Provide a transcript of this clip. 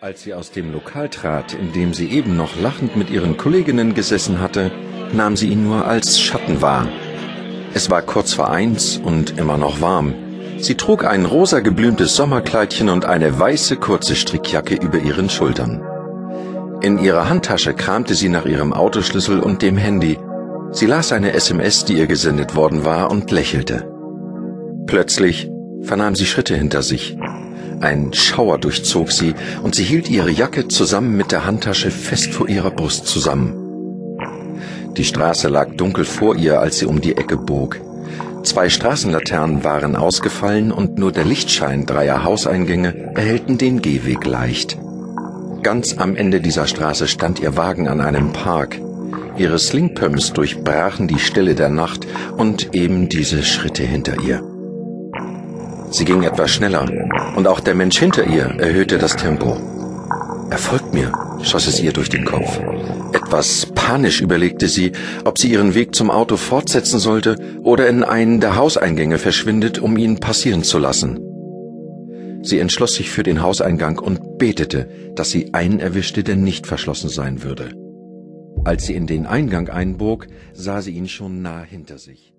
Als sie aus dem Lokal trat, in dem sie eben noch lachend mit ihren Kolleginnen gesessen hatte, nahm sie ihn nur als Schatten wahr. Es war kurz vor eins und immer noch warm. Sie trug ein rosa geblümtes Sommerkleidchen und eine weiße kurze Strickjacke über ihren Schultern. In ihrer Handtasche kramte sie nach ihrem Autoschlüssel und dem Handy. Sie las eine SMS, die ihr gesendet worden war, und lächelte. Plötzlich vernahm sie Schritte hinter sich. Ein Schauer durchzog sie, und sie hielt ihre Jacke zusammen mit der Handtasche fest vor ihrer Brust zusammen. Die Straße lag dunkel vor ihr, als sie um die Ecke bog. Zwei Straßenlaternen waren ausgefallen und nur der Lichtschein dreier Hauseingänge erhellten den Gehweg leicht. Ganz am Ende dieser Straße stand ihr Wagen an einem Park. Ihre Slingpumps durchbrachen die Stille der Nacht und eben diese Schritte hinter ihr. Sie ging etwas schneller, und auch der Mensch hinter ihr erhöhte das Tempo. Er folgt mir, schoss es ihr durch den Kopf. Etwas panisch überlegte sie, ob sie ihren Weg zum Auto fortsetzen sollte oder in einen der Hauseingänge verschwindet, um ihn passieren zu lassen. Sie entschloss sich für den Hauseingang und betete, dass sie einen erwischte, der nicht verschlossen sein würde. Als sie in den Eingang einbog, sah sie ihn schon nah hinter sich.